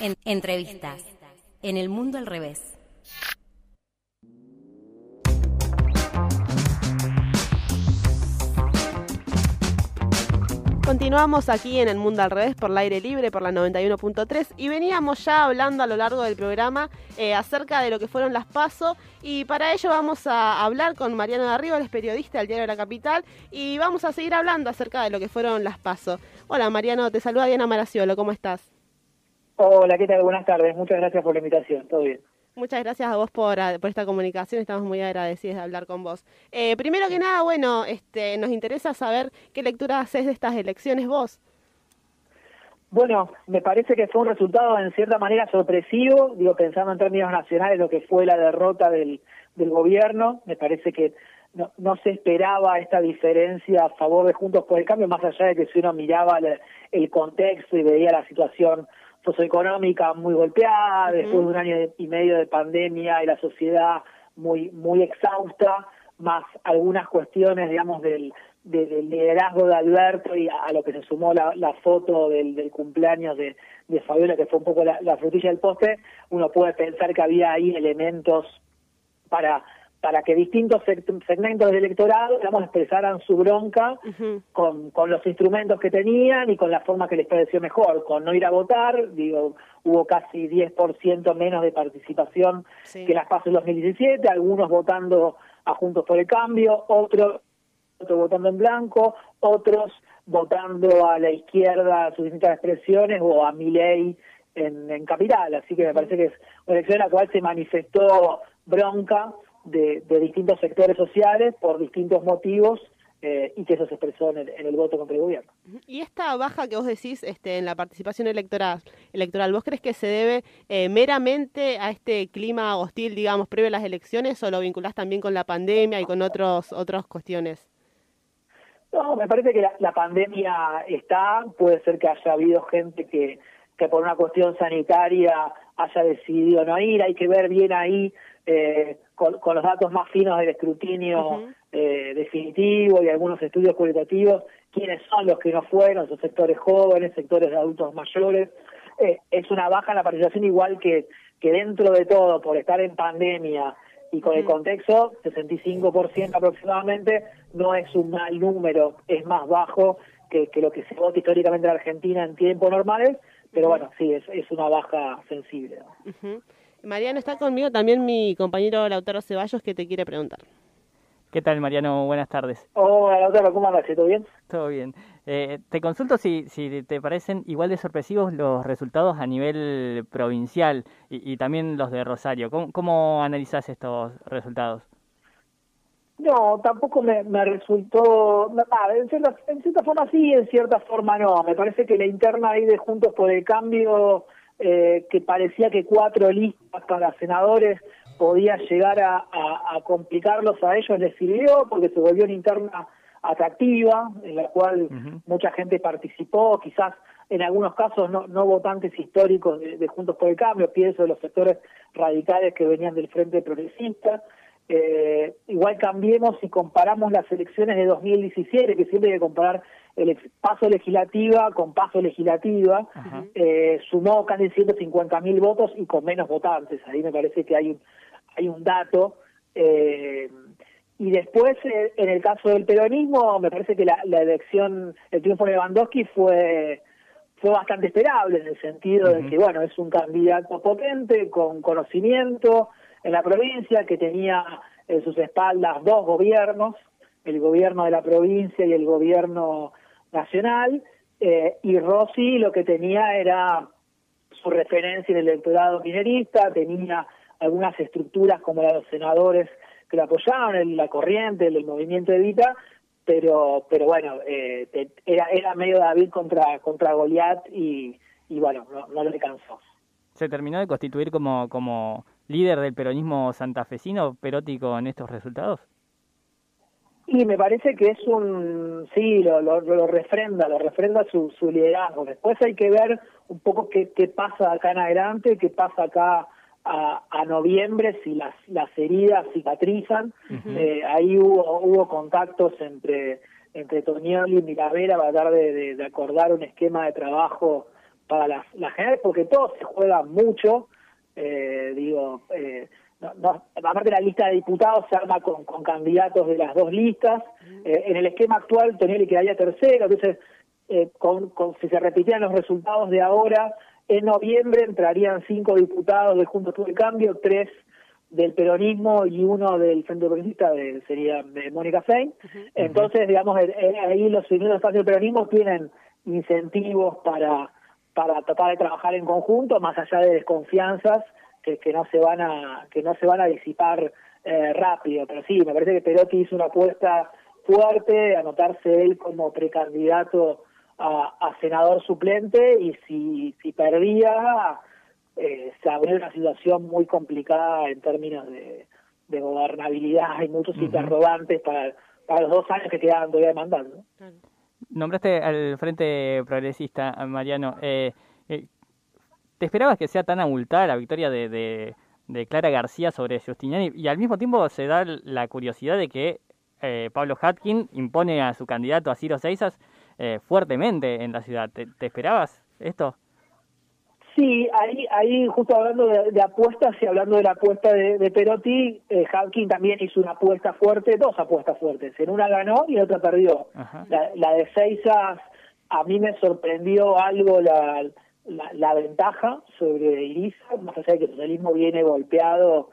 En entrevistas. En el mundo al revés. Continuamos aquí en el mundo al revés por el aire libre por la 91.3 y veníamos ya hablando a lo largo del programa eh, acerca de lo que fueron las PASO y para ello vamos a hablar con Mariano de Arriba, el periodista del Diario de la Capital y vamos a seguir hablando acerca de lo que fueron las PASO. Hola Mariano, te saluda Diana Maraciolo, ¿cómo estás? Hola, ¿qué tal? Buenas tardes, muchas gracias por la invitación, todo bien. Muchas gracias a vos por, por, esta comunicación, estamos muy agradecidos de hablar con vos. Eh, primero que nada, bueno, este, nos interesa saber qué lectura haces de estas elecciones vos. Bueno, me parece que fue un resultado en cierta manera sorpresivo, digo, pensando en términos nacionales lo que fue la derrota del, del gobierno, me parece que no, no se esperaba esta diferencia a favor de Juntos por el Cambio, más allá de que si uno miraba el, el contexto y veía la situación socioeconómica muy golpeada, después de un año y medio de pandemia y la sociedad muy muy exhausta, más algunas cuestiones, digamos, del, del liderazgo de Alberto y a, lo que se sumó la, la foto del, del cumpleaños de, de Fabiola, que fue un poco la, la frutilla del poste, uno puede pensar que había ahí elementos para para que distintos segmentos del electorado, digamos, expresaran su bronca con, con los instrumentos que tenían y con la forma que les pareció mejor, con no ir a votar, digo, hubo casi 10% menos de participación que las PASO en 2017, algunos votando a Juntos por el Cambio, otros, otros votando en blanco, otros votando a la izquierda sus distintas expresiones o a Milei en, en Capital, así que me parece que es una elección en la cual se manifestó bronca de, de, distintos sectores sociales por distintos motivos eh, y que eso se expresó en el, en el, voto contra el gobierno. Y esta baja que vos decís este, en la participación electoral, electoral, ¿vos crees que se debe eh, meramente a este clima hostil, digamos, previo a las elecciones o lo vinculás también con la pandemia y con otros otras cuestiones? No, me parece que la, la pandemia está, puede ser que haya habido gente que, que por una cuestión sanitaria haya decidido no ir, hay que ver bien ahí eh, con, con, los datos más finos del escrutinio uh -huh. eh, definitivo y algunos estudios cualitativos, quiénes son los que no fueron, esos sectores jóvenes, sectores de adultos mayores. Eh, es una baja en la participación igual que, que dentro de todo, por estar en pandemia y con uh -huh. el contexto, 65% aproximadamente, no es un mal número, es más bajo que, que lo que se vota históricamente en Argentina en tiempos normales, pero bueno, sí, es, es una baja sensible. Uh -huh. Mariano, está conmigo también mi compañero Lautaro Ceballos que te quiere preguntar. ¿Qué tal, Mariano? Buenas tardes. Hola, Lautaro, ¿cómo andas? ¿Todo bien? Todo bien. Eh, te consulto si, si te parecen igual de sorpresivos los resultados a nivel provincial y, y también los de Rosario. ¿Cómo, cómo analizás estos resultados? No, tampoco me, me resultó, ah, en, cierta, en cierta forma sí, en cierta forma no. Me parece que la interna ahí de Juntos por el Cambio, eh, que parecía que cuatro listas para senadores podía llegar a, a, a, complicarlos a ellos, les sirvió porque se volvió una interna atractiva, en la cual uh -huh. mucha gente participó, quizás en algunos casos no, no votantes históricos de, de Juntos por el Cambio, pienso de los sectores radicales que venían del Frente Progresista, eh, igual cambiemos si comparamos las elecciones de 2017, que siempre hay que comparar el paso legislativa con paso legislativa, uh -huh. eh, sumó casi 150 mil votos y con menos votantes. Ahí me parece que hay un, hay un dato. Eh, y después, eh, en el caso del peronismo, me parece que la, la elección, el triunfo de Lewandowski fue fue bastante esperable en el sentido uh -huh. de que, bueno, es un candidato potente, con conocimiento, en la provincia, que tenía en sus espaldas dos gobiernos, el gobierno de la provincia y el gobierno nacional, eh, y Rossi lo que tenía era su referencia en el electorado minerista, tenía algunas estructuras como la de los senadores que lo apoyaban, el, la corriente, el, el movimiento Evita, pero pero bueno, eh, era era medio David contra contra Goliat y, y bueno, no, no le alcanzó. ¿Se terminó de constituir como, como líder del peronismo santafesino Perotti en estos resultados? Y me parece que es un, sí, lo, lo, lo refrenda, lo refrenda su, su liderazgo. Después hay que ver un poco qué, qué pasa acá en adelante, qué pasa acá a, a noviembre, si las, las heridas cicatrizan. Uh -huh. eh, ahí hubo, hubo contactos entre, entre Toñoli y Milavera para tratar de, de, de acordar un esquema de trabajo para las, las generales, porque todo se juega mucho, eh, digo, eh, no, no, aparte la lista de diputados se arma con, con candidatos de las dos listas, eh, en el esquema actual Tonelli quedaría tercero, entonces eh, con, con, si se repitieran los resultados de ahora, en noviembre entrarían cinco diputados de Juntos por el Cambio, tres del peronismo y uno del Frente Progresista, de, sería de Mónica Fein. Entonces, digamos, ahí los primeros espacios del peronismo tienen incentivos para, para tratar de trabajar en conjunto, más allá de desconfianzas que, que no se van a que no se van a disipar eh, rápido. Pero sí, me parece que Perotti hizo una apuesta fuerte, anotarse él como precandidato a, a senador suplente y si, si perdía eh, se abrió una situación muy complicada en términos de, de gobernabilidad. Hay muchos interrogantes para, para los dos años que quedaban todavía demandando. Nombraste al Frente Progresista, Mariano. Eh, eh, ¿Te esperabas que sea tan abultada la victoria de, de, Clara García sobre Justiniani? Y al mismo tiempo se da la curiosidad de que eh, Pablo Hatkin impone a su candidato a Ciro Seisas eh, fuertemente en la ciudad. ¿Te, ¿Te, esperabas esto? Sí, ahí, ahí justo hablando de, de apuestas y hablando de la apuesta de, de Perotti, eh, Hatkin también hizo una apuesta fuerte, dos apuestas fuertes. En una ganó y en otra perdió. La, la, de Seisas, a mí me sorprendió algo la, la, la ventaja sobre Iriza, más allá de que el socialismo viene golpeado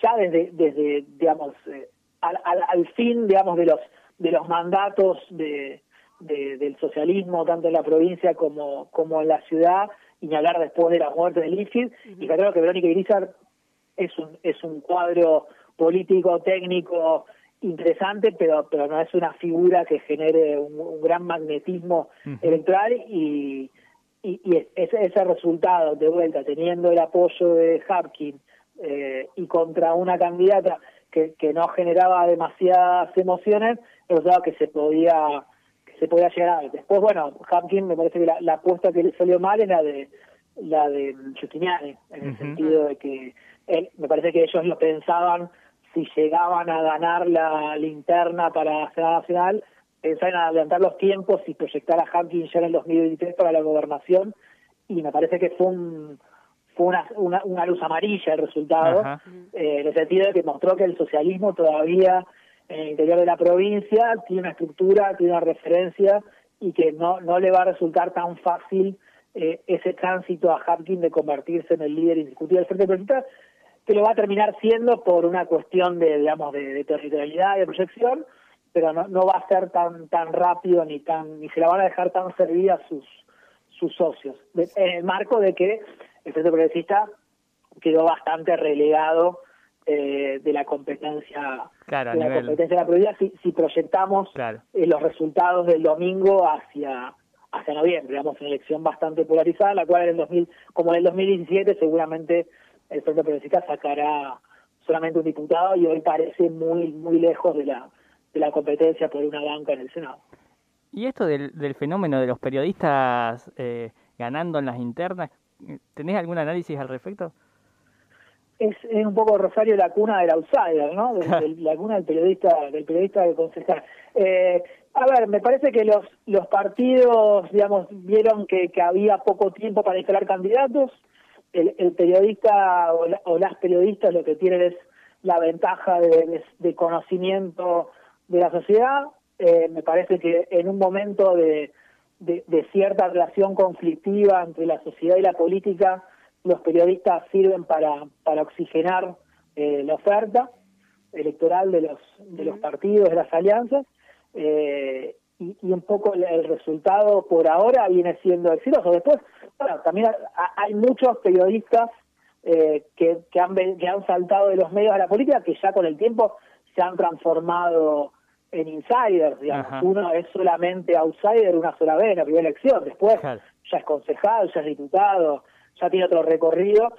ya desde, desde digamos, eh, al, al, al, fin, digamos, de los de los mandatos de, de, del socialismo, tanto en la provincia como, como en la ciudad, y ni hablar después de la muerte de uh -huh. y creo que Verónica Irizar es un, es un cuadro político, técnico, interesante, pero, pero no es una figura que genere un, un gran magnetismo uh -huh. electoral y, y, y ese, ese, resultado de vuelta, teniendo el apoyo de Hapkin eh, y contra una candidata que, que no generaba demasiadas emociones, el resultado que se podía se podía llegar a ver. Después, bueno, Hapkin me parece que la, la apuesta que le salió mal era de la de Justiniani, en el uh -huh. sentido de que él, me parece que ellos lo pensaban si llegaban a ganar la linterna para la Senado Nacional, pensaban en adelantar los tiempos y proyectar a Hapkin ya en el 2023 para la gobernación, y me parece que fue un fue una, una, una luz amarilla el resultado, uh -huh. eh, en el sentido de que mostró que el socialismo todavía en el interior de la provincia, tiene una estructura, tiene una referencia y que no, no le va a resultar tan fácil eh, ese tránsito a Hapkin de convertirse en el líder indiscutible del Frente Progresista, que lo va a terminar siendo por una cuestión de, digamos, de, territorialidad y de proyección, pero no, no va a ser tan tan rápido ni tan ni se la van a dejar tan servida sus sus socios, en el marco de que el Frente Progresista quedó bastante relegado eh, de la competencia claro, de la nivel... competencia de la provincia si, si proyectamos claro. eh, los resultados del domingo hacia hacia noviembre, digamos, una elección bastante polarizada, la cual en el 2000, como en el 2017 seguramente el Frente Progresista sacará solamente un diputado y hoy parece muy muy lejos de la de la competencia por una banca en el Senado. Y esto del, del fenómeno de los periodistas eh, ganando en las internas, ¿tenés algún análisis al respecto? Es, es, un poco Rosario la cuna del outsider, ¿no? De, de, la cuna del periodista, del periodista de concejal. Eh, a ver, me parece que los los partidos, digamos, vieron que, que había poco tiempo para instalar candidatos. El, el periodista o, la, o, las periodistas lo que tienen es la ventaja de, de, de conocimiento de la sociedad. Eh, me parece que en un momento de, de cierta relación conflictiva entre la sociedad y la política, los periodistas sirven para, para oxigenar eh, la oferta electoral de los, de los partidos, de las alianzas, eh, y, y, un poco el, el, resultado por ahora viene siendo exitoso. Después, bueno, también hay muchos periodistas eh, que, que, han, que han saltado de los medios a la política que ya con el tiempo se han transformado en insiders, digamos. Ajá. Uno es solamente outsider una sola vez en la primera elección, después claro. ya es concejal, ya es diputado, ya tiene otro recorrido.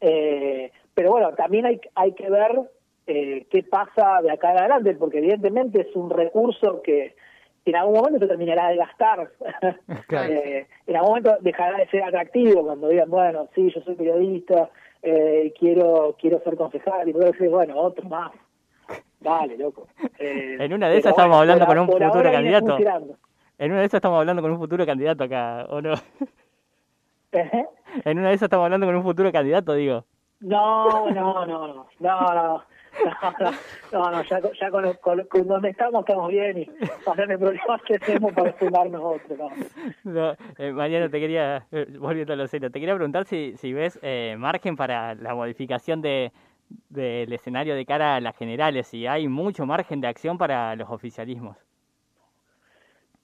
Eh, pero bueno, también hay, hay que ver eh, qué pasa de acá en adelante, porque evidentemente es un recurso que en algún momento se terminará de gastar. Claro. eh, en algún momento dejará de ser atractivo cuando digan, bueno, sí, yo soy periodista, eh, quiero quiero ser concejal, y puedo decir, bueno, otro más. Dale, loco. Eh, en una de esas estamos bueno, hablando con un futuro candidato. En una de esas estamos hablando con un futuro candidato acá, ¿o no? En una de esas estamos hablando con un futuro candidato, digo. No, no, no, no, no, no. No, no, ya, ya con, con, con, donde estamos estamos bien y pasarme problemas que hacemos para fundarnos otro. No. no eh, Mariano, te quería, eh, volviendo a lo serio, te quería preguntar si, si ves eh, margen para la modificación de del escenario de cara a las generales, si hay mucho margen de acción para los oficialismos.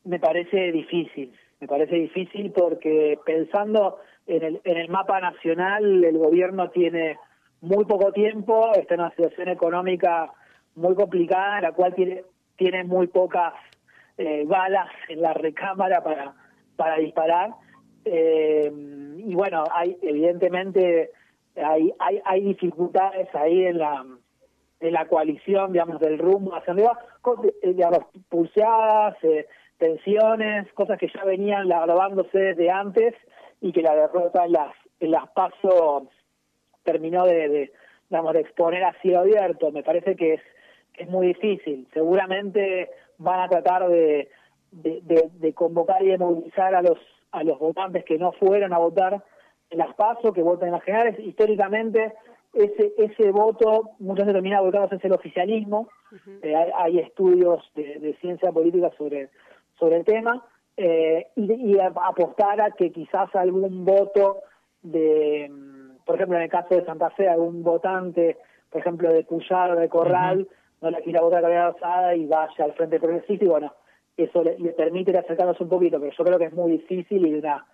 Me parece difícil, me parece difícil porque pensando en el, en el mapa nacional, el gobierno tiene muy poco tiempo, está en una situación económica muy complicada, la cual tiene, tiene muy pocas eh, balas en la recámara para, para disparar. Eh, y bueno, hay evidentemente hay, hay, hay dificultades ahí en la en la coalición, digamos, del rumbo hacia arriba, eh, digamos, pulseadas, eh, tensiones, cosas que ya venían grabándose desde antes y que la derrota en las, en las pasos terminó de, de, digamos, de exponer a cielo abierto. Me parece que es, es muy difícil. Seguramente van a tratar de, de, de, convocar y de movilizar a los, a los votantes que no fueron a votar en las PASO, que votan en las generales. Históricamente, ese, ese voto muchas veces termina votando es el oficialismo. eh, hay, hay, estudios de, de, ciencia política sobre, sobre el tema. Eh, y, y apostar a que quizás algún voto de por ejemplo, en el caso de Santa Fe, algún votante, por ejemplo, de Puyar o de Corral, uh -huh. no le quiera votar a Cabrera Rosada y vaya al Frente Progresista y bueno, eso le, le permite ir acercándose un poquito, pero yo creo que es muy difícil y una,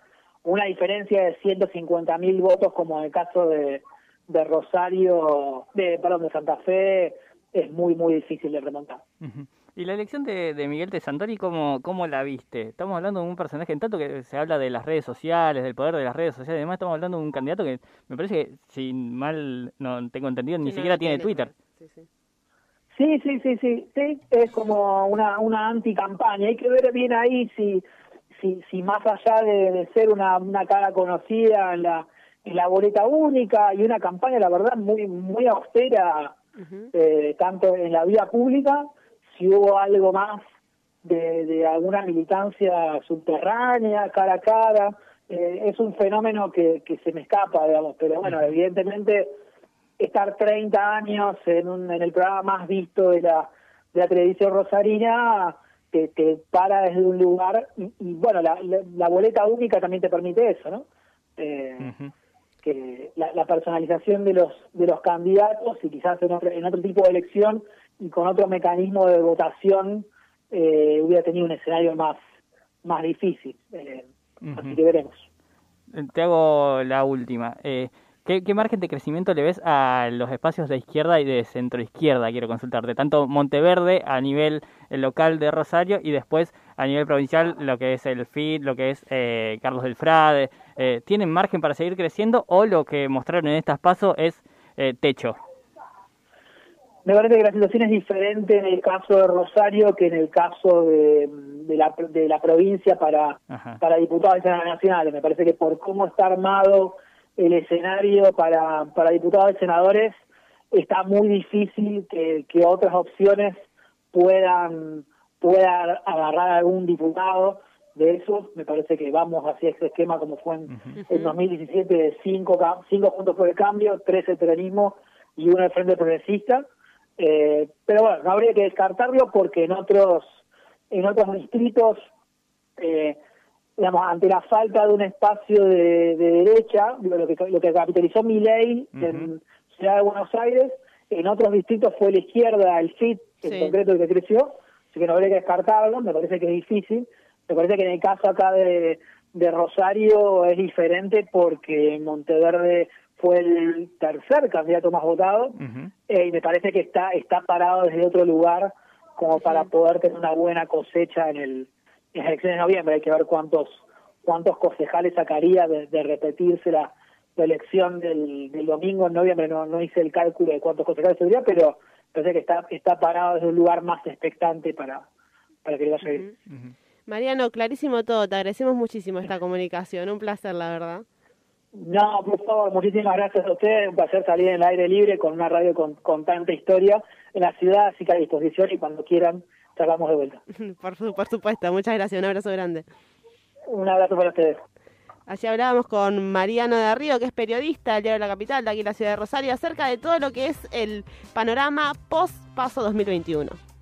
una diferencia de 150 mil votos como en el caso de, de Rosario, de, perdón, de Santa Fe, es muy, muy difícil de remontar. Uh -huh. ¿Y la elección de, de Miguel de Santori, cómo, cómo la viste? Estamos hablando de un personaje, en tanto que se habla de las redes sociales, del poder de las redes sociales, además estamos hablando de un candidato que me parece que, si mal no tengo entendido, ni siquiera no tiene, tiene, Twitter. Sí sí. sí, sí, sí, sí, sí, es como una, una anticampaña. Hay que ver bien ahí si, si, si más allá de, de ser una, una cara conocida en la, en la boleta única y una campaña, la verdad, muy, muy austera, uh -huh. eh, tanto en la vía pública, si hubo algo más de, de alguna militancia subterránea, cara a cara, eh, es un fenómeno que, que se me escapa, digamos, pero bueno, evidentemente estar 30 años en, un, en el programa más visto de la, de la televisión rosarina te, te para desde un lugar y, y bueno, la, la, la, boleta única también te permite eso, ¿no? Eh, uh -huh. Que la, la, personalización de los de los candidatos y quizás en otro, en otro tipo de elección y con otro mecanismo de votación eh, hubiera tenido un escenario más más difícil. Eh, uh -huh. Así que veremos. Te hago la última. Eh, ¿qué, ¿qué, margen de crecimiento le ves a los espacios de izquierda y de centroizquierda? Quiero consultarte. Tanto Monteverde a nivel local de Rosario y después a nivel provincial lo que es el FIT, lo que es eh, Carlos del Frade. Eh, ¿Tienen margen para seguir creciendo o lo que mostraron en estas pasos es techo? Me parece que la situación es diferente en el caso de Rosario que en el caso de, de, la, de la provincia para, para diputados y senadores nacionales. Me parece que por cómo está armado el escenario para, para diputados y senadores, está muy difícil que, que otras opciones puedan, puedan agarrar a algún diputado de esos. Me parece que vamos hacia ese esquema como fue en, uh -huh. en 2017 de cinco, cinco juntos por el cambio, tres el peronismo y uno el Frente Progresista eh, pero bueno, no habría que descartarlo porque en otros en otros distritos, eh, digamos, ante la falta de un espacio de, de derecha, lo que, lo que capitalizó mi ley uh -huh. en Ciudad de Buenos Aires, en otros distritos fue la izquierda, el FIT, sí. en concreto el que creció, así que no habría que descartarlo, me parece que es difícil. Me parece que en el caso acá de, de Rosario es diferente porque Monteverde fue el tercer candidato más votado uh -huh. eh, y me parece que está está parado desde otro lugar como para poder tener una buena cosecha en el en las elecciones de noviembre. Hay que ver cuántos cuántos concejales sacaría de, de repetirse la, la elección del, del, domingo en noviembre. No no hice el cálculo de cuántos concejales tendría pero parece que está está parado desde un lugar más expectante para para que le vaya bien. Uh -huh. Mariano clarísimo todo te agradecemos muchísimo esta comunicación un placer la verdad no, por favor, muchísimas gracias a ustedes. Un placer salir en el aire libre con una radio con, con tanta historia en la ciudad, así que a disposición y cuando quieran, salgamos de vuelta. por, por supuesto, muchas gracias. Un abrazo grande. Un abrazo para ustedes. Allí hablábamos con Mariano de Río, que es periodista del Diario de la Capital, de aquí en la ciudad de Rosario, acerca de todo lo que es el panorama post-paso 2021.